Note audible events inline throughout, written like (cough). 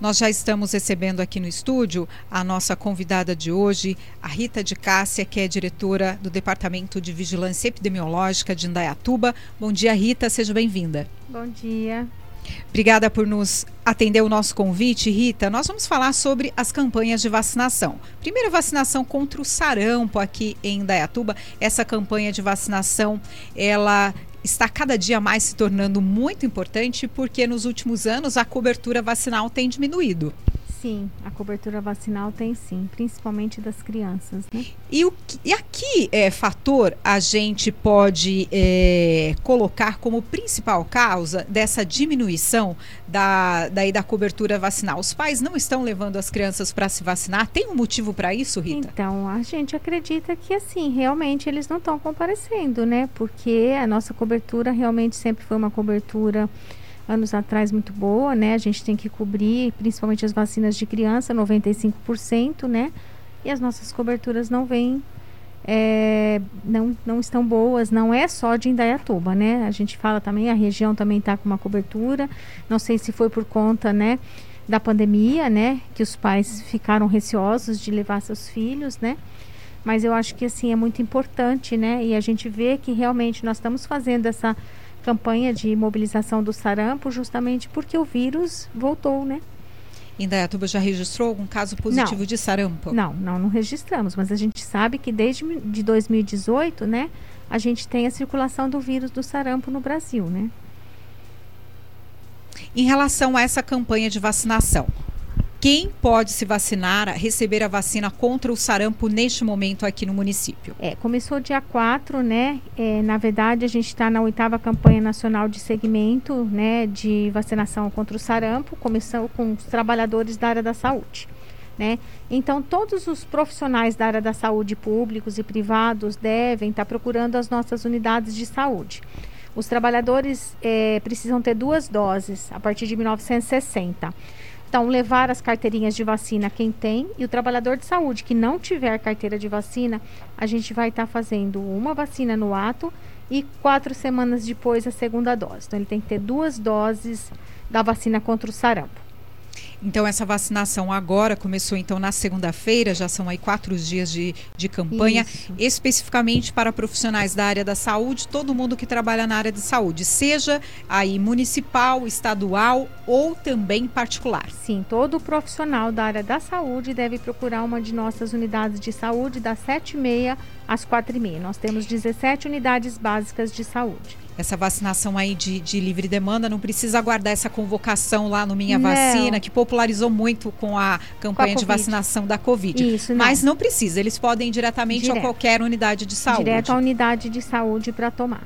Nós já estamos recebendo aqui no estúdio a nossa convidada de hoje, a Rita de Cássia, que é diretora do Departamento de Vigilância Epidemiológica de Indaiatuba. Bom dia, Rita, seja bem-vinda. Bom dia. Obrigada por nos atender o nosso convite, Rita. Nós vamos falar sobre as campanhas de vacinação. Primeira vacinação contra o sarampo aqui em Indaiatuba. Essa campanha de vacinação, ela está cada dia mais se tornando muito importante porque nos últimos anos a cobertura vacinal tem diminuído. Sim, a cobertura vacinal tem sim, principalmente das crianças. Né? E, o, e aqui é, fator a gente pode é, colocar como principal causa dessa diminuição da, daí da cobertura vacinal? Os pais não estão levando as crianças para se vacinar? Tem um motivo para isso, Rita? Então, a gente acredita que assim, realmente eles não estão comparecendo, né? Porque a nossa cobertura realmente sempre foi uma cobertura anos atrás muito boa, né? A gente tem que cobrir, principalmente as vacinas de criança, 95%, né? E as nossas coberturas não vêm, é, não, não estão boas, não é só de Indaiatuba, né? A gente fala também, a região também está com uma cobertura, não sei se foi por conta, né? Da pandemia, né? Que os pais ficaram receosos de levar seus filhos, né? Mas eu acho que assim é muito importante, né? E a gente vê que realmente nós estamos fazendo essa campanha de mobilização do sarampo justamente porque o vírus voltou, né? Indaiatuba já registrou algum caso positivo não, de sarampo? Não, não, não registramos, mas a gente sabe que desde de 2018, né, a gente tem a circulação do vírus do sarampo no Brasil, né? Em relação a essa campanha de vacinação, quem pode se vacinar, receber a vacina contra o sarampo neste momento aqui no município? É, começou dia 4, né? É, na verdade, a gente está na oitava campanha nacional de segmento né, de vacinação contra o sarampo, começou com os trabalhadores da área da saúde. Né? Então, todos os profissionais da área da saúde, públicos e privados, devem estar tá procurando as nossas unidades de saúde. Os trabalhadores é, precisam ter duas doses a partir de 1960. Então, levar as carteirinhas de vacina quem tem e o trabalhador de saúde que não tiver carteira de vacina, a gente vai estar tá fazendo uma vacina no ato e quatro semanas depois a segunda dose. Então, ele tem que ter duas doses da vacina contra o sarampo. Então, essa vacinação agora começou então na segunda-feira, já são aí quatro dias de, de campanha, Isso. especificamente para profissionais da área da saúde, todo mundo que trabalha na área de saúde, seja aí municipal, estadual ou também particular. Sim, todo profissional da área da saúde deve procurar uma de nossas unidades de saúde das 7h30 às 4h30. Nós temos 17 unidades básicas de saúde essa vacinação aí de, de, livre demanda, não precisa aguardar essa convocação lá no Minha não. Vacina, que popularizou muito com a campanha com a de vacinação da Covid. Isso, não. Mas não precisa, eles podem ir diretamente Direto. a qualquer unidade de saúde. Direto à unidade de saúde para tomar.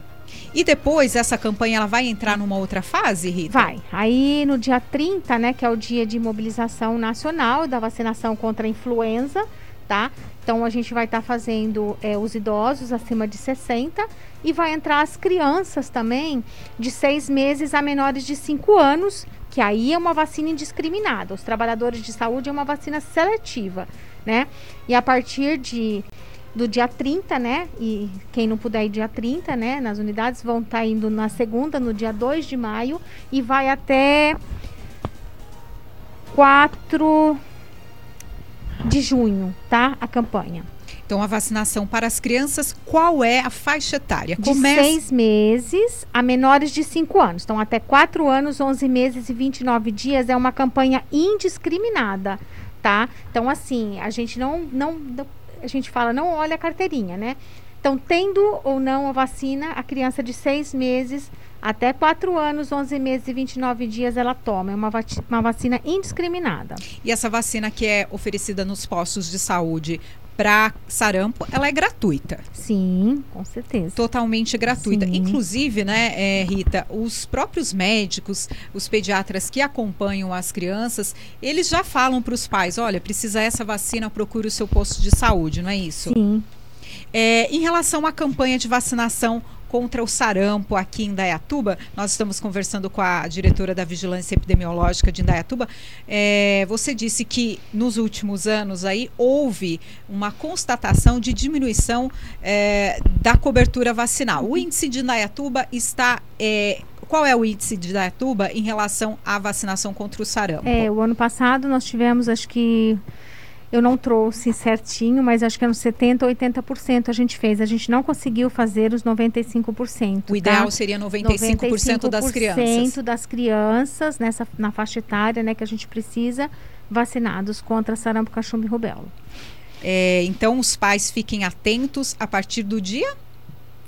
E depois essa campanha ela vai entrar numa outra fase, Rita? Vai. Aí no dia 30, né, que é o dia de mobilização nacional da vacinação contra a influenza, tá? Então a gente vai estar tá fazendo é, os idosos acima de 60 e vai entrar as crianças também de seis meses a menores de 5 anos, que aí é uma vacina indiscriminada. Os trabalhadores de saúde é uma vacina seletiva, né? E a partir de do dia 30, né? E quem não puder ir dia 30, né? Nas unidades vão estar tá indo na segunda, no dia 2 de maio e vai até 4 de junho, tá? A campanha. Então, a vacinação para as crianças, qual é a faixa etária? De seis meses a menores de cinco anos. Então, até quatro anos, 11 meses e 29 dias é uma campanha indiscriminada, tá? Então, assim, a gente não, não, a gente fala, não olha a carteirinha, né? Então, tendo ou não a vacina, a criança de seis meses até 4 anos, 11 meses e 29 dias ela toma. É uma, uma vacina indiscriminada. E essa vacina que é oferecida nos postos de saúde para sarampo, ela é gratuita. Sim, com certeza. Totalmente gratuita. Sim. Inclusive, né, é, Rita, os próprios médicos, os pediatras que acompanham as crianças, eles já falam para os pais: olha, precisa essa vacina, procure o seu posto de saúde, não é isso? Sim. É, em relação à campanha de vacinação contra o sarampo aqui em Indaiatuba. Nós estamos conversando com a diretora da Vigilância Epidemiológica de Indaiatuba. É, você disse que nos últimos anos aí houve uma constatação de diminuição é, da cobertura vacinal. O índice de Indaiatuba está é, qual é o índice de Dayatuba em relação à vacinação contra o sarampo? É, o ano passado nós tivemos, acho que eu não trouxe certinho, mas acho que é uns 70% ou 80% a gente fez. A gente não conseguiu fazer os 95%. O ideal tá? seria 95%, 95 das crianças. das crianças nessa, na faixa etária né, que a gente precisa vacinados contra sarampo, cachumba e rubéola. É, então, os pais fiquem atentos a partir do dia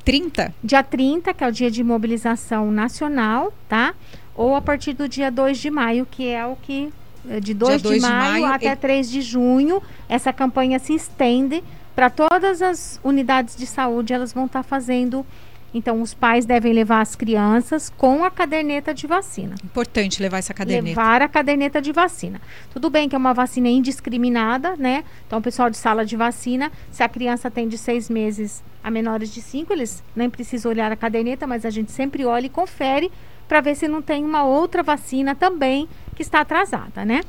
30? Dia 30, que é o dia de mobilização nacional, tá? Ou a partir do dia 2 de maio, que é o que de 2 de, de, maio até e... 3 de junho. Essa campanha se estende para todas as unidades de saúde, elas vão estar tá fazendo. Então, os pais devem levar as crianças com a caderneta de vacina. Importante levar essa caderneta. Levar a caderneta de vacina. Tudo bem que é uma vacina indiscriminada, né? Então, o pessoal de sala de vacina, se a criança tem de seis meses a menores de cinco, eles nem precisam olhar a caderneta, mas a gente sempre olha e confere para ver se não tem uma outra vacina também que está atrasada, né?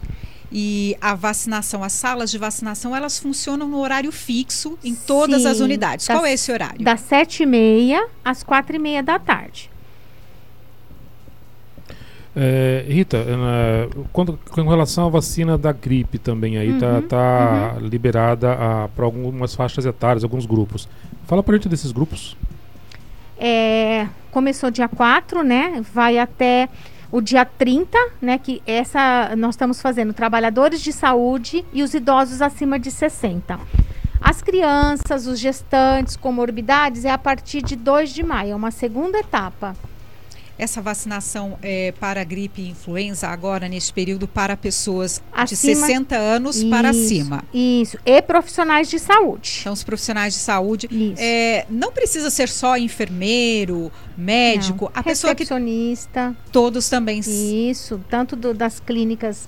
E a vacinação, as salas de vacinação, elas funcionam no horário fixo em todas Sim, as unidades. Qual é esse horário? Das sete e meia às quatro e meia da tarde. É, Rita, é, quando, com relação à vacina da gripe também, aí está uhum, tá, tá uhum. liberada para algumas faixas etárias, alguns grupos. Fala para a gente desses grupos. É, começou dia 4, né? Vai até o dia 30, né, que essa nós estamos fazendo trabalhadores de saúde e os idosos acima de 60. As crianças, os gestantes, comorbidades é a partir de 2 de maio, é uma segunda etapa essa vacinação é, para gripe e influenza agora neste período para pessoas acima, de 60 anos isso, para cima. Isso, e profissionais de saúde. Então, os profissionais de saúde. É, não precisa ser só enfermeiro, médico, não. a pessoa que. Todos também. Isso, tanto do, das clínicas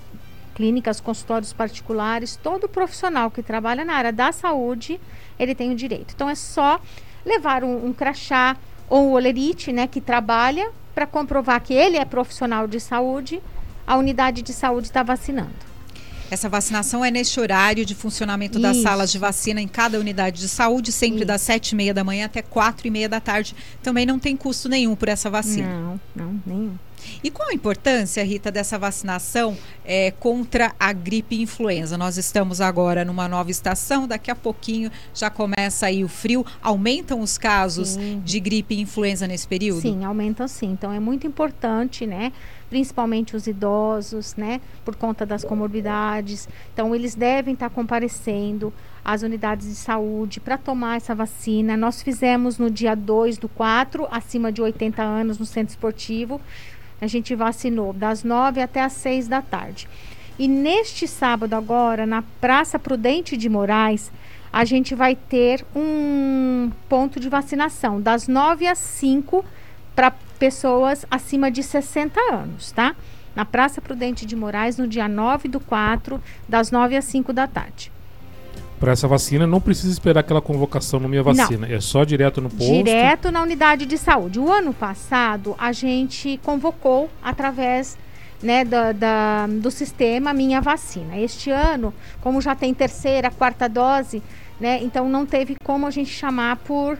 clínicas, consultórios particulares, todo profissional que trabalha na área da saúde, ele tem o direito. Então é só levar um, um crachá ou um olerite, né, que trabalha para comprovar que ele é profissional de saúde, a unidade de saúde está vacinando. Essa vacinação é neste horário de funcionamento Isso. das salas de vacina em cada unidade de saúde, sempre Isso. das sete e meia da manhã até quatro e meia da tarde. Também não tem custo nenhum por essa vacina. Não, não, nenhum. E qual a importância, Rita, dessa vacinação é, contra a gripe influenza? Nós estamos agora numa nova estação, daqui a pouquinho já começa aí o frio. Aumentam os casos sim. de gripe e influenza nesse período? Sim, aumentam sim. Então é muito importante, né? Principalmente os idosos, né? Por conta das comorbidades. Então eles devem estar comparecendo às unidades de saúde para tomar essa vacina. Nós fizemos no dia 2 do 4, acima de 80 anos, no centro esportivo a gente vacinou das 9 até as 6 da tarde. E neste sábado agora, na Praça Prudente de Moraes, a gente vai ter um ponto de vacinação das 9 às 5 para pessoas acima de 60 anos, tá? Na Praça Prudente de Moraes, no dia 9 do 4, das 9 às 5 da tarde para essa vacina não precisa esperar aquela convocação no Minha Vacina. Não. É só direto no posto? Direto na unidade de saúde. O ano passado, a gente convocou através né, da, da, do sistema Minha Vacina. Este ano, como já tem terceira, quarta dose, né, então não teve como a gente chamar por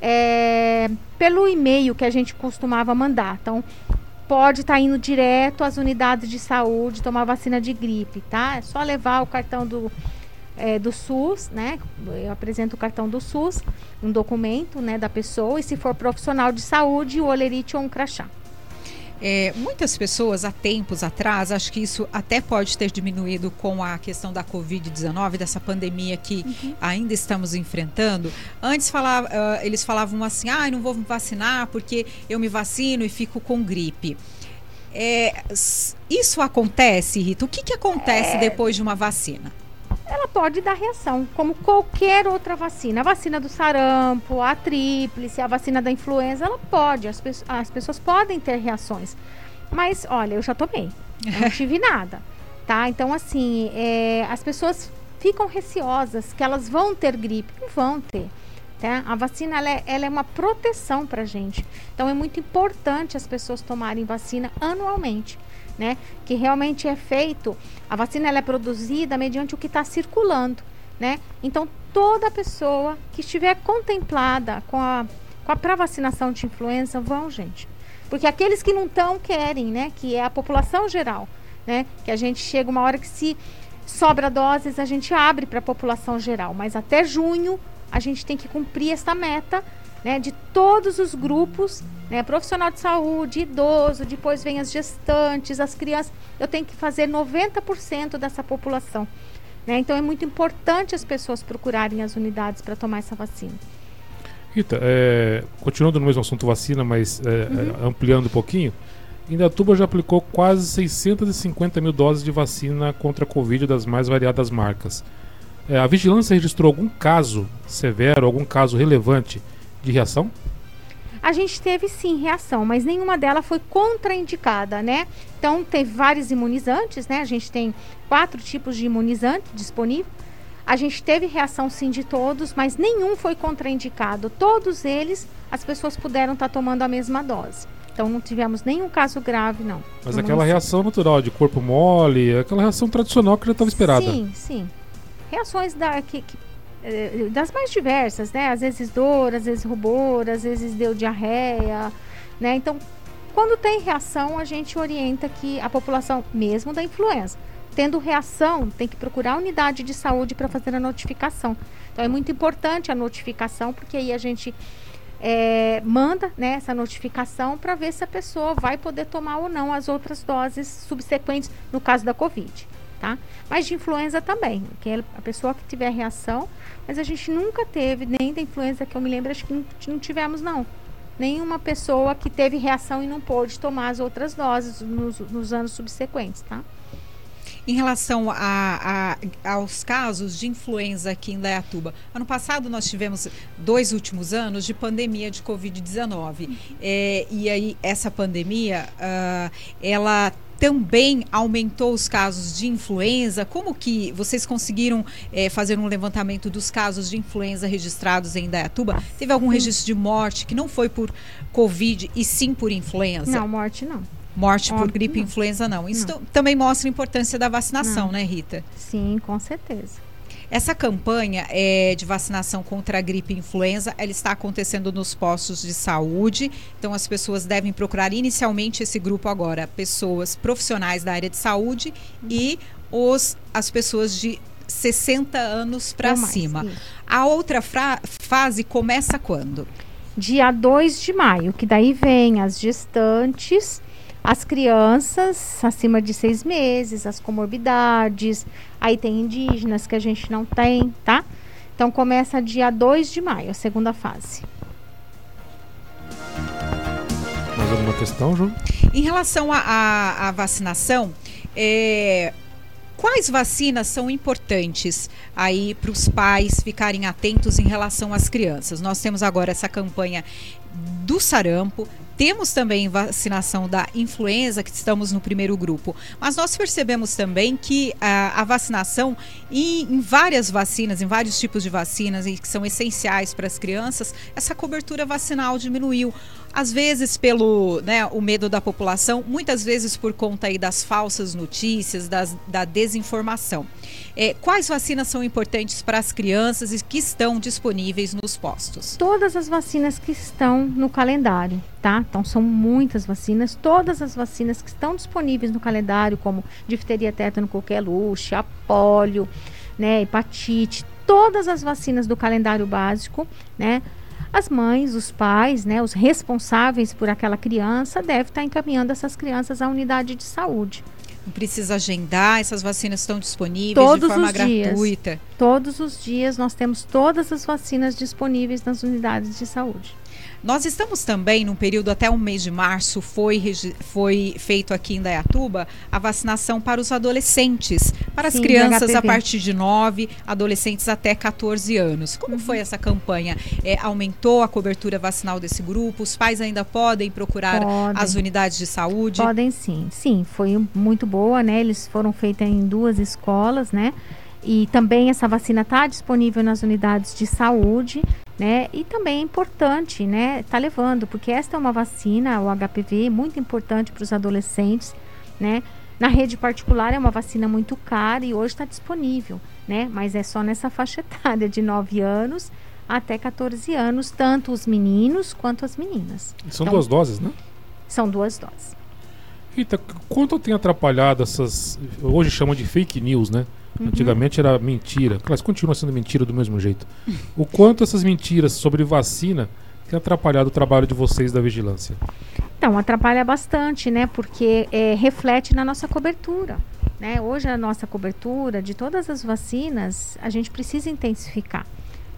é, pelo e-mail que a gente costumava mandar. Então, pode estar tá indo direto às unidades de saúde tomar vacina de gripe, tá? É só levar o cartão do é, do SUS, né? Eu apresento o cartão do SUS, um documento, né, da pessoa e se for profissional de saúde, o olerite ou um crachá. É, muitas pessoas há tempos atrás, acho que isso até pode ter diminuído com a questão da Covid-19, dessa pandemia que uhum. ainda estamos enfrentando. Antes falava, uh, eles falavam assim: ah, não vou me vacinar porque eu me vacino e fico com gripe. É, isso acontece, Rita? O que, que acontece é... depois de uma vacina? Ela pode dar reação, como qualquer outra vacina. A vacina do sarampo, a tríplice, a vacina da influenza, ela pode, as, pe as pessoas podem ter reações. Mas, olha, eu já tomei, eu não (laughs) tive nada, tá? Então, assim, é, as pessoas ficam receosas que elas vão ter gripe. Não vão ter. Tá? A vacina ela é, ela é uma proteção para gente. Então é muito importante as pessoas tomarem vacina anualmente né? Que realmente é feito, a vacina ela é produzida mediante o que está circulando, né? Então toda pessoa que estiver contemplada com a com a pré-vacinação de influenza, vão, gente. Porque aqueles que não estão querem, né? Que é a população geral, né? Que a gente chega uma hora que se sobra doses, a gente abre para a população geral. Mas até junho a gente tem que cumprir essa meta né, de todos os grupos, né, profissional de saúde, idoso, depois vem as gestantes, as crianças. Eu tenho que fazer 90% dessa população. Né? Então é muito importante as pessoas procurarem as unidades para tomar essa vacina. Rita, é, continuando no mesmo assunto vacina, mas é, uhum. É, ampliando um pouquinho, Indatuba já aplicou quase 650 mil doses de vacina contra a Covid das mais variadas marcas. É, a vigilância registrou algum caso severo, algum caso relevante de reação? A gente teve sim reação, mas nenhuma delas foi contraindicada, né? Então teve vários imunizantes, né? A gente tem quatro tipos de imunizante disponível. A gente teve reação sim de todos, mas nenhum foi contraindicado. Todos eles, as pessoas puderam estar tá tomando a mesma dose. Então não tivemos nenhum caso grave, não. Mas aquela reação natural de corpo mole, aquela reação tradicional que já estava esperada. Sim, sim. Reações da, que, que das mais diversas, né? Às vezes dor, às vezes rubor, às vezes deu diarreia, né? Então, quando tem reação, a gente orienta que a população, mesmo da influenza, tendo reação, tem que procurar a unidade de saúde para fazer a notificação. Então, é muito importante a notificação, porque aí a gente é, manda né, essa notificação para ver se a pessoa vai poder tomar ou não as outras doses subsequentes, no caso da Covid tá? Mas de influenza também, que é a pessoa que tiver reação, mas a gente nunca teve, nem da influenza que eu me lembro, acho que não, não tivemos não. Nenhuma pessoa que teve reação e não pôde tomar as outras doses nos, nos anos subsequentes, tá? Em relação a, a, aos casos de influenza aqui em Dayatuba, ano passado nós tivemos dois últimos anos de pandemia de Covid-19. É, e aí, essa pandemia, uh, ela também aumentou os casos de influenza? Como que vocês conseguiram é, fazer um levantamento dos casos de influenza registrados em Dayatuba? Teve algum registro de morte que não foi por Covid e sim por influenza? Não, morte não. Morte Óbvio, por gripe e influenza não. Isso não. também mostra a importância da vacinação, não. né, Rita? Sim, com certeza. Essa campanha é, de vacinação contra a gripe e influenza, ela está acontecendo nos postos de saúde. Então, as pessoas devem procurar inicialmente esse grupo agora, pessoas profissionais da área de saúde e os, as pessoas de 60 anos para cima. A outra fase começa quando? Dia 2 de maio, que daí vem as gestantes as crianças acima de seis meses, as comorbidades, aí tem indígenas que a gente não tem, tá? Então começa dia 2 de maio, a segunda fase. Mais alguma questão, João? Em relação à vacinação, é, quais vacinas são importantes aí para os pais ficarem atentos em relação às crianças? Nós temos agora essa campanha do sarampo, temos também vacinação da influenza, que estamos no primeiro grupo. Mas nós percebemos também que a, a vacinação em, em, várias vacinas, em vários tipos de vacinas, e que são essenciais para as crianças, essa cobertura vacinal diminuiu às vezes pelo né, o medo da população, muitas vezes por conta aí das falsas notícias, das, da desinformação. É, quais vacinas são importantes para as crianças e que estão disponíveis nos postos? Todas as vacinas que estão no calendário, tá? Então são muitas vacinas, todas as vacinas que estão disponíveis no calendário, como difteria, tétano, coqueluche, a polio, né, hepatite, todas as vacinas do calendário básico, né? As mães, os pais, né, os responsáveis por aquela criança devem estar encaminhando essas crianças à unidade de saúde. Não precisa agendar, essas vacinas estão disponíveis todos de forma gratuita. Dias, todos os dias nós temos todas as vacinas disponíveis nas unidades de saúde. Nós estamos também num período até o mês de março, foi, foi feito aqui em Dayatuba a vacinação para os adolescentes, para Sim, as crianças a partir de 9, adolescentes até 14 anos. Como uhum. foi essa campanha? É, aumentou a cobertura vacinal desse grupo? Os pais ainda podem procurar podem. as unidades de saúde? Podem sim. Sim, foi muito boa, né? Eles foram feitos em duas escolas, né? E também essa vacina está disponível nas unidades de saúde né? E também é importante, né? Tá levando, porque esta é uma vacina, o HPV, muito importante para os adolescentes, né? Na rede particular é uma vacina muito cara e hoje está disponível, né? Mas é só nessa (laughs) faixa etária de 9 anos até 14 anos, tanto os meninos quanto as meninas. São então, duas doses, né? São duas doses. Rita, quanto tem atrapalhado essas. Hoje chamam de fake news, né? Uhum. Antigamente era mentira. Claro, continua sendo mentira do mesmo jeito. O quanto essas mentiras sobre vacina têm atrapalhado o trabalho de vocês da vigilância? Então, atrapalha bastante, né? Porque é, reflete na nossa cobertura. Né? Hoje a nossa cobertura de todas as vacinas, a gente precisa intensificar.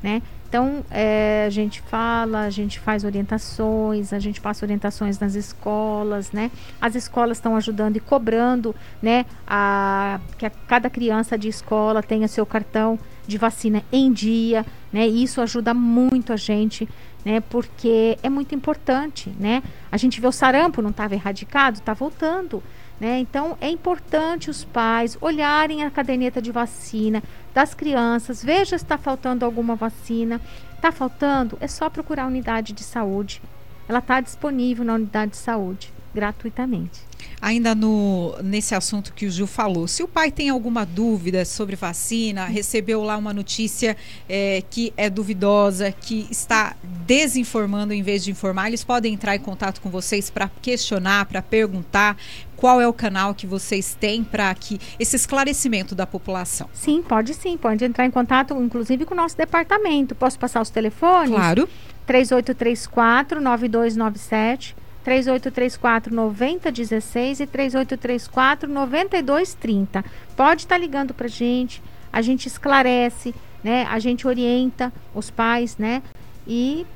Né? Então, é, a gente fala, a gente faz orientações, a gente passa orientações nas escolas, né? As escolas estão ajudando e cobrando, né? A, que a, cada criança de escola tenha seu cartão de vacina em dia, né? E isso ajuda muito a gente, né? Porque é muito importante, né? A gente vê o sarampo não estava erradicado, está voltando. Né? Então, é importante os pais olharem a caderneta de vacina das crianças, veja se está faltando alguma vacina. Está faltando? É só procurar a unidade de saúde. Ela está disponível na unidade de saúde, gratuitamente. Ainda no, nesse assunto que o Gil falou, se o pai tem alguma dúvida sobre vacina, recebeu lá uma notícia é, que é duvidosa, que está desinformando em vez de informar, eles podem entrar em contato com vocês para questionar, para perguntar qual é o canal que vocês têm para que esse esclarecimento da população. Sim, pode sim, pode entrar em contato, inclusive com o nosso departamento. Posso passar os telefones? Claro. 3834 9297 3834 9016 e 3834 9230. Pode estar tá ligando para a gente, a gente esclarece, né? A gente orienta os pais, né? E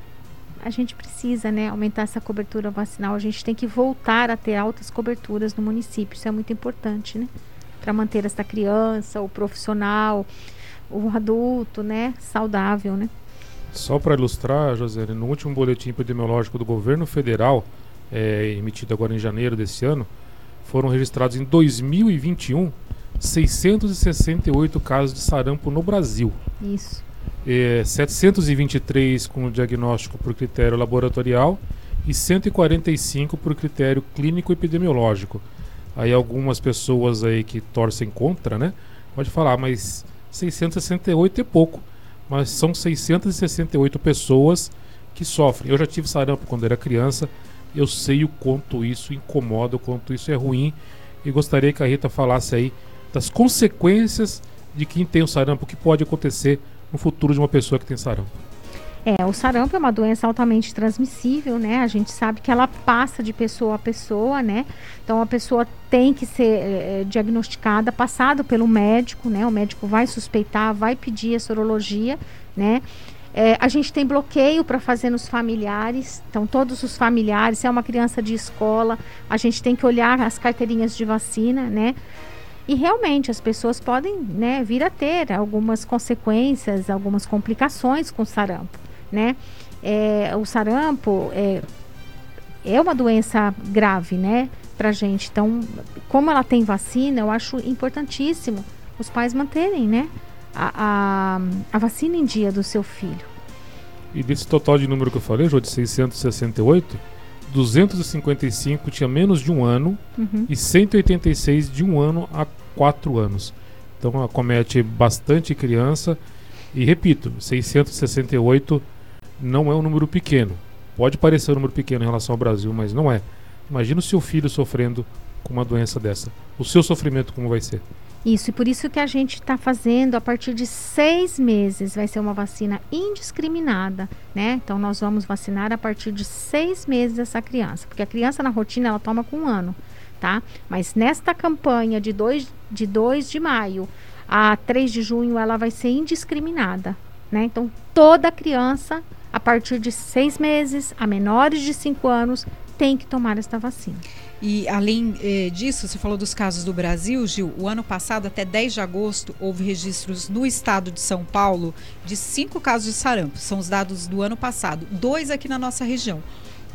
a gente precisa, né, aumentar essa cobertura vacinal. A gente tem que voltar a ter altas coberturas no município. Isso é muito importante, né? Para manter essa criança, o profissional, o adulto, né, saudável, né? Só para ilustrar, José, no último boletim epidemiológico do governo federal, é, emitido agora em janeiro desse ano, foram registrados em 2021 668 casos de sarampo no Brasil. Isso. É, 723 com diagnóstico por critério laboratorial e 145 por critério clínico epidemiológico. Aí algumas pessoas aí que torcem contra, né? Pode falar, mas 668 é pouco. Mas são 668 pessoas que sofrem. Eu já tive sarampo quando era criança eu sei o quanto isso incomoda, o quanto isso é ruim. E gostaria que a Rita falasse aí das consequências de quem tem o sarampo, o que pode acontecer no futuro de uma pessoa que tem sarampo. É, o sarampo é uma doença altamente transmissível, né? A gente sabe que ela passa de pessoa a pessoa, né? Então a pessoa tem que ser é, diagnosticada, passado pelo médico, né? O médico vai suspeitar, vai pedir a sorologia, né? É, a gente tem bloqueio para fazer nos familiares, então todos os familiares, se é uma criança de escola, a gente tem que olhar as carteirinhas de vacina, né? E realmente as pessoas podem né, vir a ter algumas consequências, algumas complicações com sarampo, né? É, o sarampo é, é uma doença grave, né, pra gente. Então, como ela tem vacina, eu acho importantíssimo os pais manterem, né, a, a, a vacina em dia do seu filho. E desse total de número que eu falei, Jô, de 668, 255 tinha menos de um ano uhum. e 186 de um ano a quatro anos. Então acomete bastante criança. E repito, 668 não é um número pequeno. Pode parecer um número pequeno em relação ao Brasil, mas não é. Imagina o seu filho sofrendo com uma doença dessa. O seu sofrimento como vai ser? Isso, e por isso que a gente está fazendo a partir de seis meses, vai ser uma vacina indiscriminada, né? Então nós vamos vacinar a partir de seis meses essa criança, porque a criança na rotina ela toma com um ano, tá? Mas nesta campanha de 2 de, 2 de maio a 3 de junho ela vai ser indiscriminada, né? Então toda criança a partir de seis meses a menores de 5 anos tem que tomar esta vacina. E além eh, disso, você falou dos casos do Brasil, Gil. O ano passado, até 10 de agosto, houve registros no estado de São Paulo de cinco casos de sarampo. São os dados do ano passado. Dois aqui na nossa região.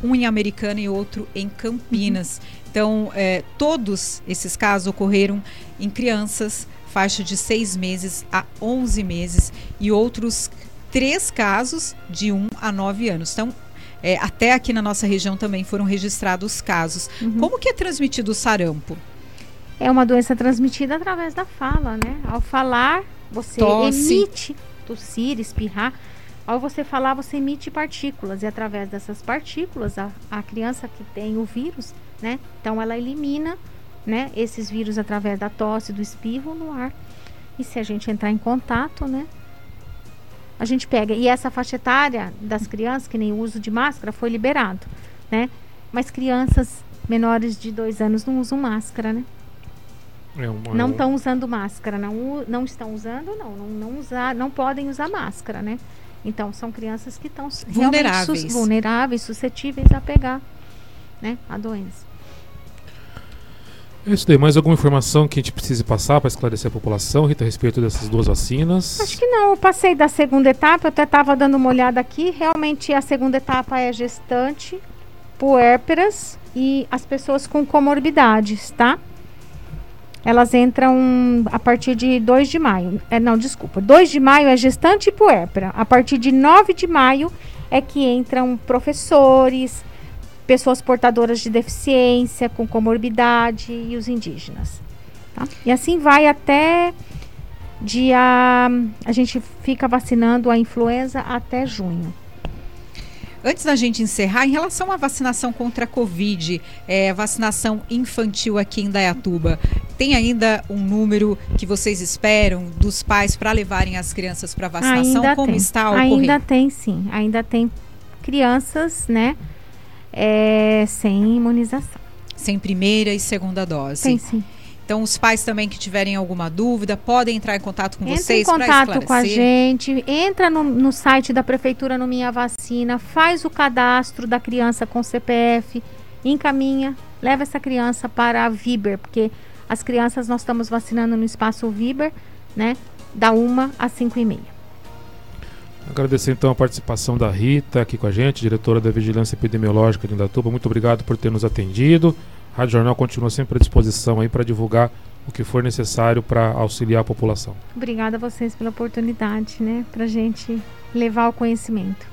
Um em Americana e outro em Campinas. Uhum. Então, eh, todos esses casos ocorreram em crianças, faixa de 6 meses a 11 meses, e outros três casos de 1 a 9 anos. Então, é, até aqui na nossa região também foram registrados casos. Uhum. Como que é transmitido o sarampo? É uma doença transmitida através da fala, né? Ao falar, você Tosse. emite, tossir, espirrar, Ao você falar, você emite partículas e através dessas partículas a, a criança que tem o vírus, né? Então ela elimina, né? Esses vírus através da tosse, do espirro no ar. E se a gente entrar em contato, né? A gente pega. E essa faixa etária das crianças, que nem o uso de máscara, foi liberado, né? Mas crianças menores de dois anos não usam máscara, né? É um, é não estão usando máscara, não, não estão usando, não, não, não usar, não podem usar máscara, né? Então são crianças que estão vulneráveis, sus, vulneráveis, suscetíveis a pegar, né, a doença. É isso daí. Mais alguma informação que a gente precise passar para esclarecer a população, Rita, a respeito dessas duas vacinas? Acho que não. Eu passei da segunda etapa, eu até estava dando uma olhada aqui. Realmente a segunda etapa é gestante, puérperas e as pessoas com comorbidades, tá? Elas entram a partir de 2 de maio. É, não, desculpa. 2 de maio é gestante e puérpera. A partir de 9 de maio é que entram professores, pessoas portadoras de deficiência, com comorbidade e os indígenas. Tá? E assim vai até dia. A gente fica vacinando a influenza até junho. Antes da gente encerrar, em relação à vacinação contra a Covid, é, vacinação infantil aqui em Dayatuba, tem ainda um número que vocês esperam dos pais para levarem as crianças para vacinação? Ainda Como tem. está ocorrendo? Ainda tem, sim. Ainda tem crianças, né, é, sem imunização. Sem primeira e segunda dose? Tem, sim. Então, os pais também que tiverem alguma dúvida, podem entrar em contato com entra vocês. Entra em contato com a gente, entra no, no, site da Prefeitura no Minha Vacina, faz o cadastro da criança com CPF, encaminha, leva essa criança para a Viber, porque as crianças nós estamos vacinando no espaço Viber, né, da 1 às 5 e meia. Agradecer então a participação da Rita aqui com a gente, diretora da Vigilância Epidemiológica de Indatuba. Muito obrigado por ter nos atendido. Rádio Jornal continua sempre à disposição aí para divulgar o que for necessário para auxiliar a população. Obrigada a vocês pela oportunidade, né, para gente levar o conhecimento.